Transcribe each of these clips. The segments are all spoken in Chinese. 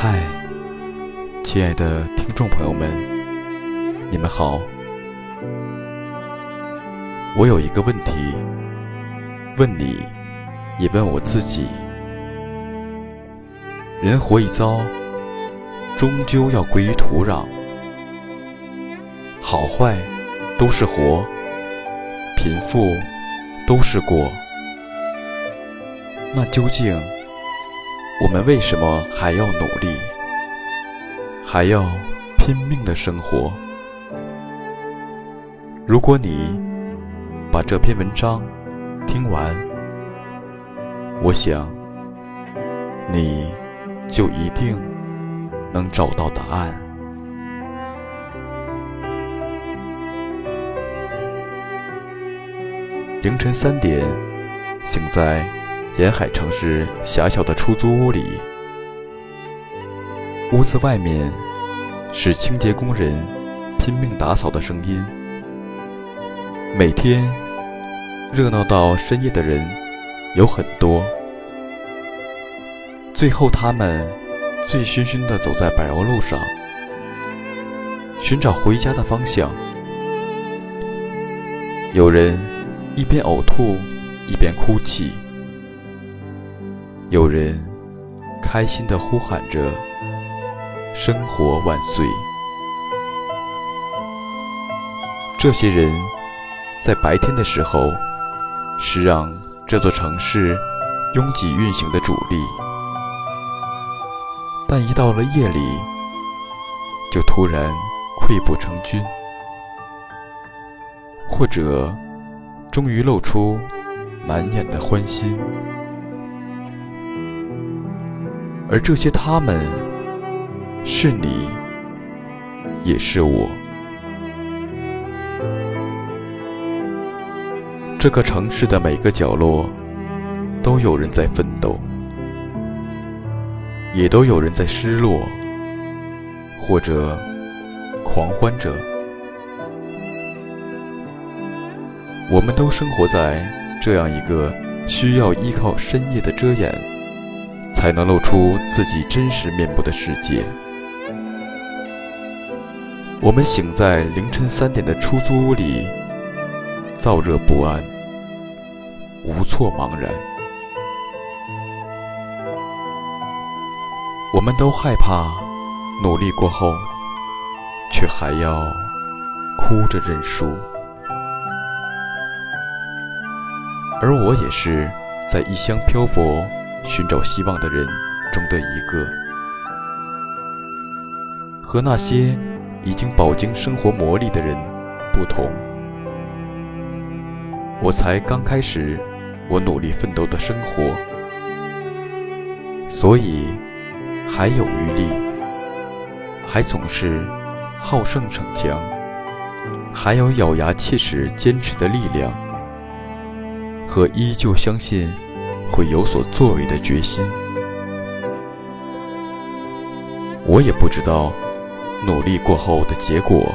嗨，亲爱的听众朋友们，你们好。我有一个问题，问你，也问我自己：人活一遭，终究要归于土壤，好坏都是活，贫富都是过。那究竟？我们为什么还要努力，还要拼命的生活？如果你把这篇文章听完，我想你就一定能找到答案。凌晨三点，醒在。沿海城市狭小的出租屋里，屋子外面是清洁工人拼命打扫的声音。每天热闹到深夜的人有很多，最后他们醉醺醺地走在柏油路上，寻找回家的方向。有人一边呕吐，一边哭泣。有人开心地呼喊着“生活万岁”。这些人在白天的时候是让这座城市拥挤运行的主力，但一到了夜里，就突然溃不成军，或者终于露出难掩的欢心。而这些他们，是你，也是我。这个城市的每个角落，都有人在奋斗，也都有人在失落，或者狂欢着。我们都生活在这样一个需要依靠深夜的遮掩。才能露出自己真实面目的世界。我们醒在凌晨三点的出租屋里，燥热不安，无措茫然。我们都害怕努力过后，却还要哭着认输。而我也是在异乡漂泊。寻找希望的人中的一个，和那些已经饱经生活磨砺的人不同，我才刚开始我努力奋斗的生活，所以还有余力，还总是好胜逞强，还有咬牙切齿坚持的力量，和依旧相信。会有所作为的决心。我也不知道努力过后的结果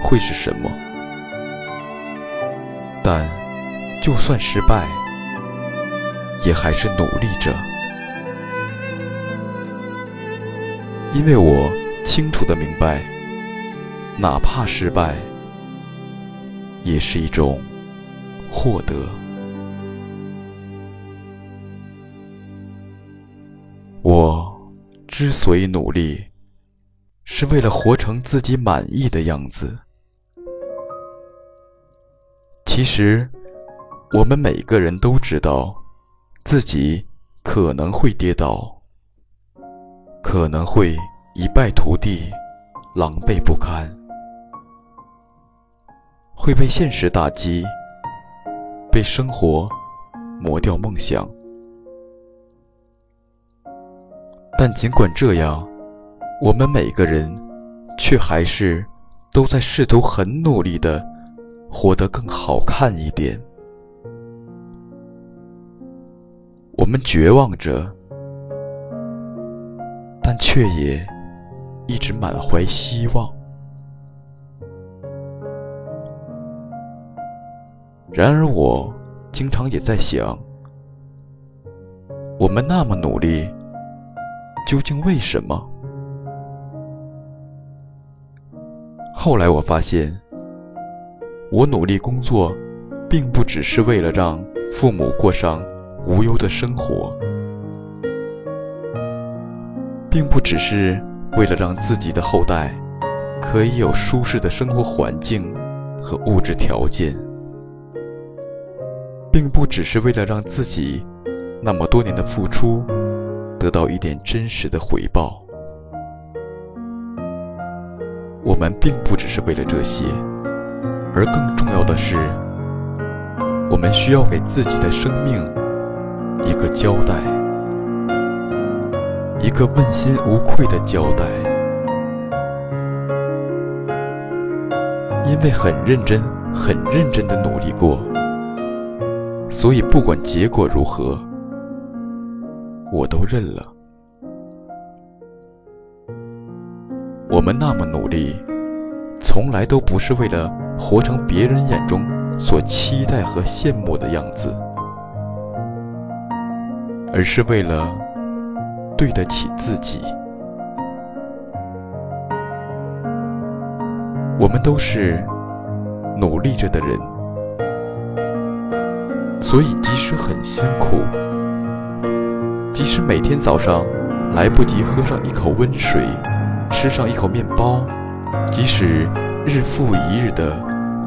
会是什么，但就算失败，也还是努力着，因为我清楚的明白，哪怕失败，也是一种获得。之所以努力，是为了活成自己满意的样子。其实，我们每个人都知道，自己可能会跌倒，可能会一败涂地、狼狈不堪，会被现实打击，被生活磨掉梦想。但尽管这样，我们每个人却还是都在试图很努力的活得更好看一点。我们绝望着，但却也一直满怀希望。然而，我经常也在想，我们那么努力。究竟为什么？后来我发现，我努力工作，并不只是为了让父母过上无忧的生活，并不只是为了让自己的后代可以有舒适的生活环境和物质条件，并不只是为了让自己那么多年的付出得到一点真实的回报。我们并不只是为了这些，而更重要的是，我们需要给自己的生命一个交代，一个问心无愧的交代。因为很认真、很认真的努力过，所以不管结果如何，我都认了。我们那么努力，从来都不是为了活成别人眼中所期待和羡慕的样子，而是为了对得起自己。我们都是努力着的人，所以即使很辛苦，即使每天早上来不及喝上一口温水。吃上一口面包，即使日复一日的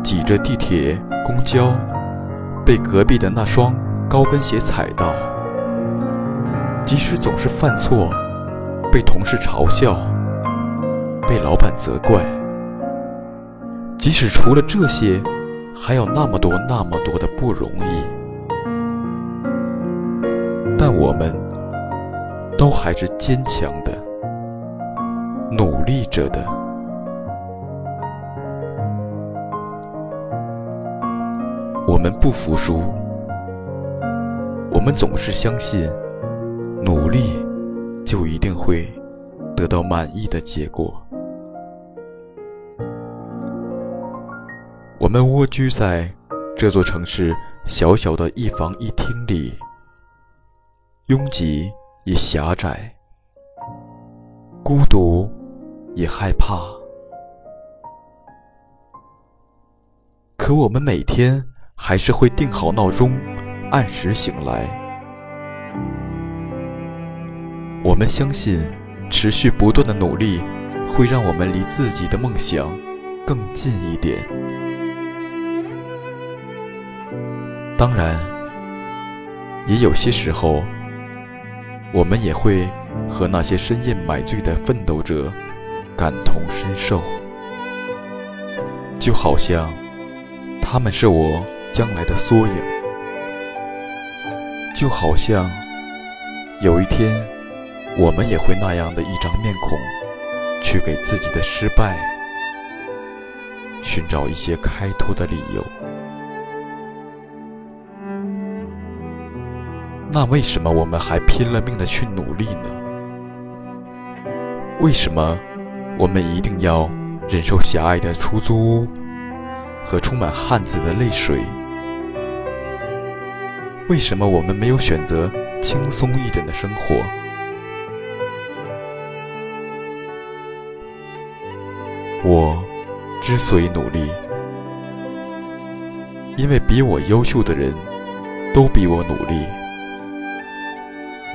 挤着地铁、公交，被隔壁的那双高跟鞋踩到；即使总是犯错，被同事嘲笑，被老板责怪；即使除了这些，还有那么多那么多的不容易，但我们都还是坚强的。努力着的，我们不服输，我们总是相信，努力就一定会得到满意的结果。我们蜗居在这座城市小小的一房一厅里，拥挤也狭窄，孤独。也害怕，可我们每天还是会定好闹钟，按时醒来。我们相信，持续不断的努力会让我们离自己的梦想更近一点。当然，也有些时候，我们也会和那些深夜买醉的奋斗者。感同身受，就好像他们是我将来的缩影，就好像有一天我们也会那样的一张面孔，去给自己的失败寻找一些开脱的理由。那为什么我们还拼了命的去努力呢？为什么？我们一定要忍受狭隘的出租屋和充满汉子的泪水。为什么我们没有选择轻松一点的生活？我之所以努力，因为比我优秀的人都比我努力，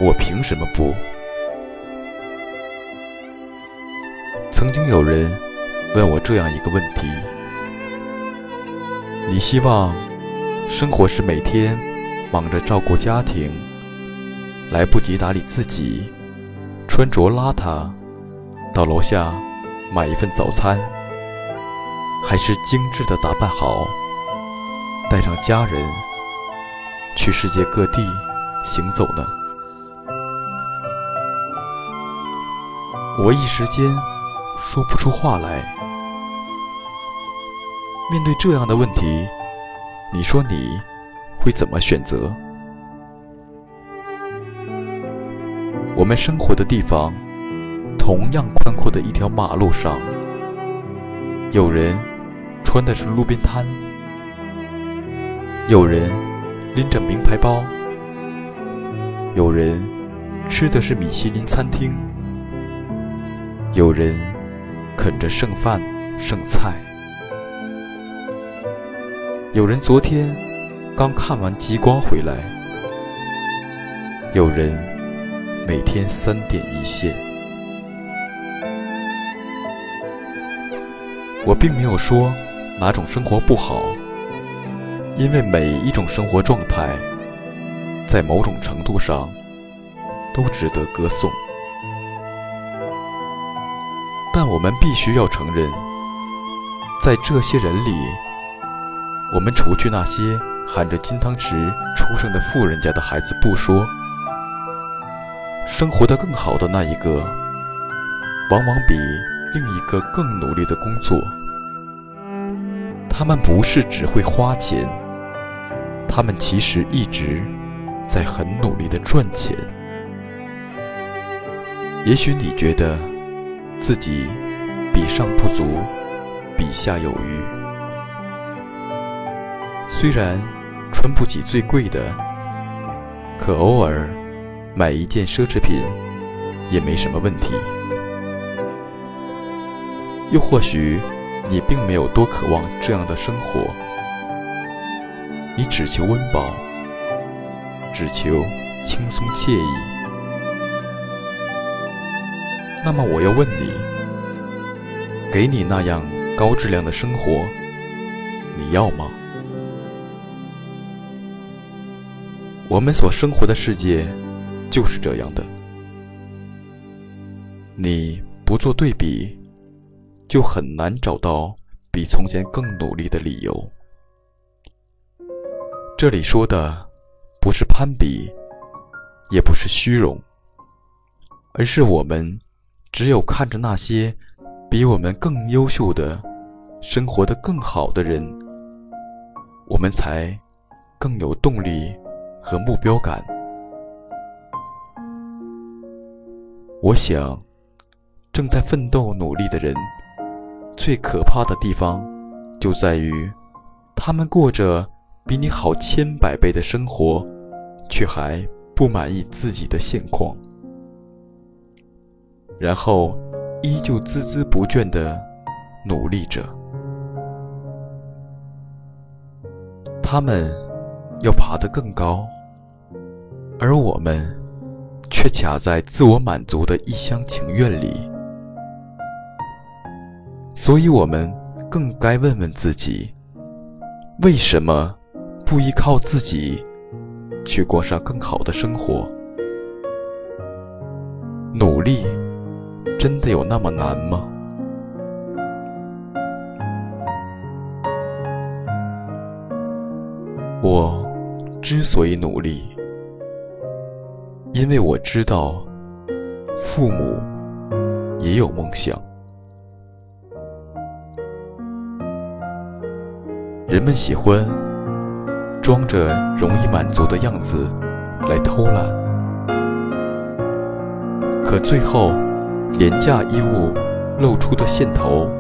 我凭什么不？曾经有人问我这样一个问题：你希望生活是每天忙着照顾家庭，来不及打理自己，穿着邋遢，到楼下买一份早餐，还是精致的打扮好，带上家人去世界各地行走呢？我一时间。说不出话来。面对这样的问题，你说你会怎么选择？我们生活的地方，同样宽阔的一条马路上，有人穿的是路边摊，有人拎着名牌包，有人吃的是米其林餐厅。有人啃着剩饭剩菜，有人昨天刚看完极光回来，有人每天三点一线。我并没有说哪种生活不好，因为每一种生活状态，在某种程度上都值得歌颂。但我们必须要承认，在这些人里，我们除去那些含着金汤匙出生的富人家的孩子不说，生活的更好的那一个，往往比另一个更努力的工作。他们不是只会花钱，他们其实一直在很努力的赚钱。也许你觉得。自己比上不足，比下有余。虽然穿不起最贵的，可偶尔买一件奢侈品也没什么问题。又或许你并没有多渴望这样的生活，你只求温饱，只求轻松惬意。那么我要问你：给你那样高质量的生活，你要吗？我们所生活的世界就是这样的。你不做对比，就很难找到比从前更努力的理由。这里说的不是攀比，也不是虚荣，而是我们。只有看着那些比我们更优秀的、生活的更好的人，我们才更有动力和目标感。我想，正在奋斗努力的人，最可怕的地方就在于，他们过着比你好千百倍的生活，却还不满意自己的现况。然后，依旧孜孜不倦地努力着。他们要爬得更高，而我们却卡在自我满足的一厢情愿里。所以，我们更该问问自己：为什么不依靠自己去过上更好的生活？努力。真的有那么难吗？我之所以努力，因为我知道父母也有梦想。人们喜欢装着容易满足的样子来偷懒，可最后。廉价衣物露出的线头，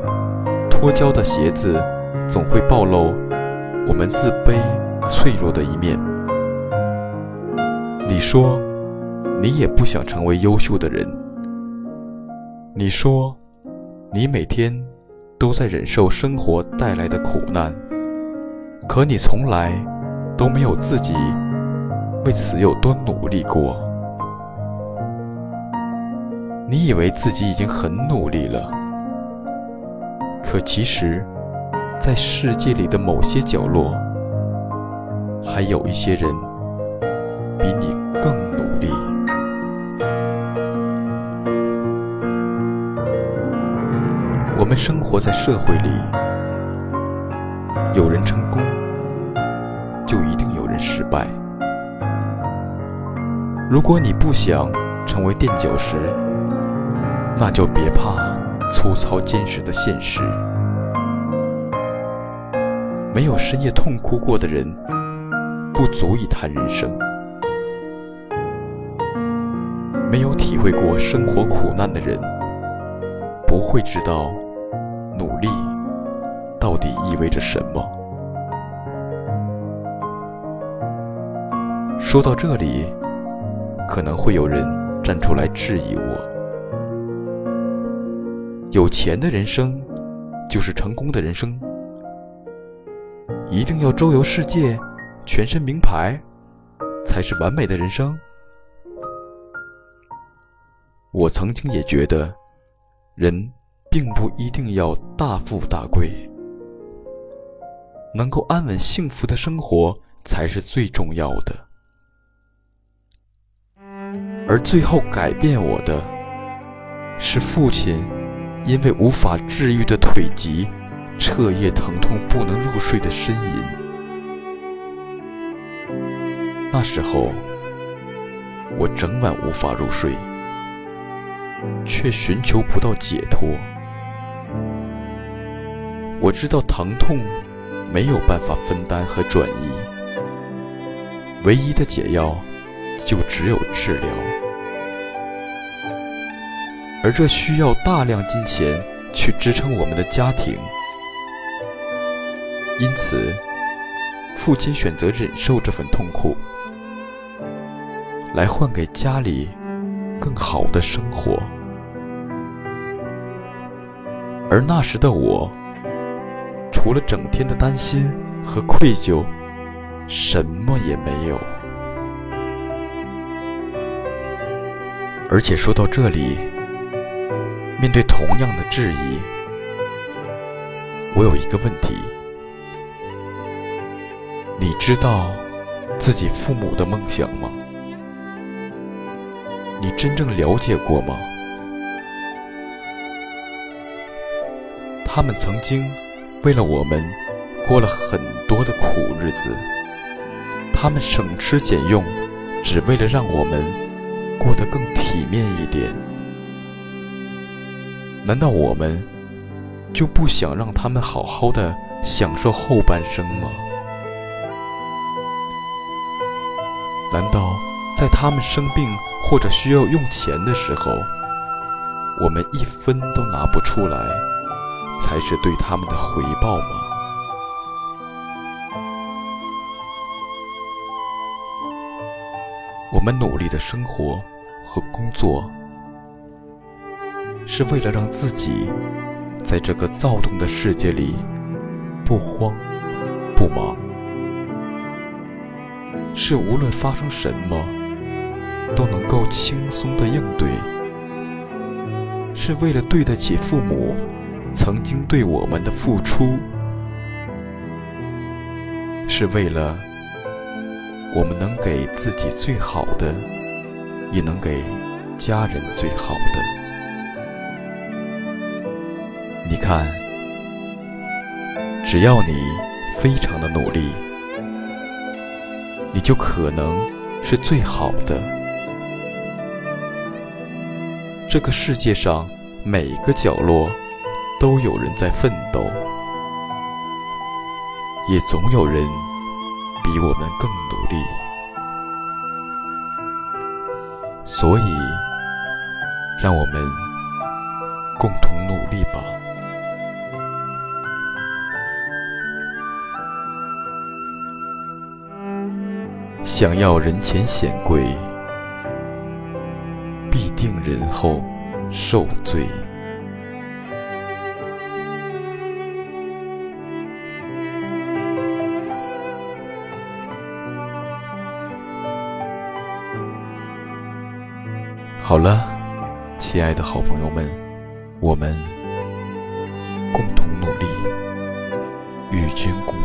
脱胶的鞋子，总会暴露我们自卑、脆弱的一面。你说，你也不想成为优秀的人。你说，你每天都在忍受生活带来的苦难，可你从来都没有自己为此有多努力过。你以为自己已经很努力了，可其实，在世界里的某些角落，还有一些人比你更努力。我们生活在社会里，有人成功，就一定有人失败。如果你不想成为垫脚石，那就别怕粗糙坚实的现实。没有深夜痛哭过的人，不足以谈人生；没有体会过生活苦难的人，不会知道努力到底意味着什么。说到这里，可能会有人站出来质疑我。有钱的人生就是成功的人生。一定要周游世界，全身名牌，才是完美的人生。我曾经也觉得，人并不一定要大富大贵，能够安稳幸福的生活才是最重要的。而最后改变我的，是父亲因为无法治愈的腿疾。彻夜疼痛不能入睡的呻吟，那时候我整晚无法入睡，却寻求不到解脱。我知道疼痛没有办法分担和转移，唯一的解药就只有治疗，而这需要大量金钱去支撑我们的家庭。因此，父亲选择忍受这份痛苦，来换给家里更好的生活。而那时的我，除了整天的担心和愧疚，什么也没有。而且说到这里，面对同样的质疑，我有一个问题。你知道自己父母的梦想吗？你真正了解过吗？他们曾经为了我们过了很多的苦日子，他们省吃俭用，只为了让我们过得更体面一点。难道我们就不想让他们好好的享受后半生吗？难道在他们生病或者需要用钱的时候，我们一分都拿不出来，才是对他们的回报吗？我们努力的生活和工作，是为了让自己在这个躁动的世界里不慌不忙。是无论发生什么都能够轻松的应对，是为了对得起父母曾经对我们的付出，是为了我们能给自己最好的，也能给家人最好的。看，只要你非常的努力。你就可能是最好的。这个世界上每个角落都有人在奋斗，也总有人比我们更努力。所以，让我们共同努力吧。想要人前显贵，必定人后受罪。好了，亲爱的好朋友们，我们共同努力，与君共。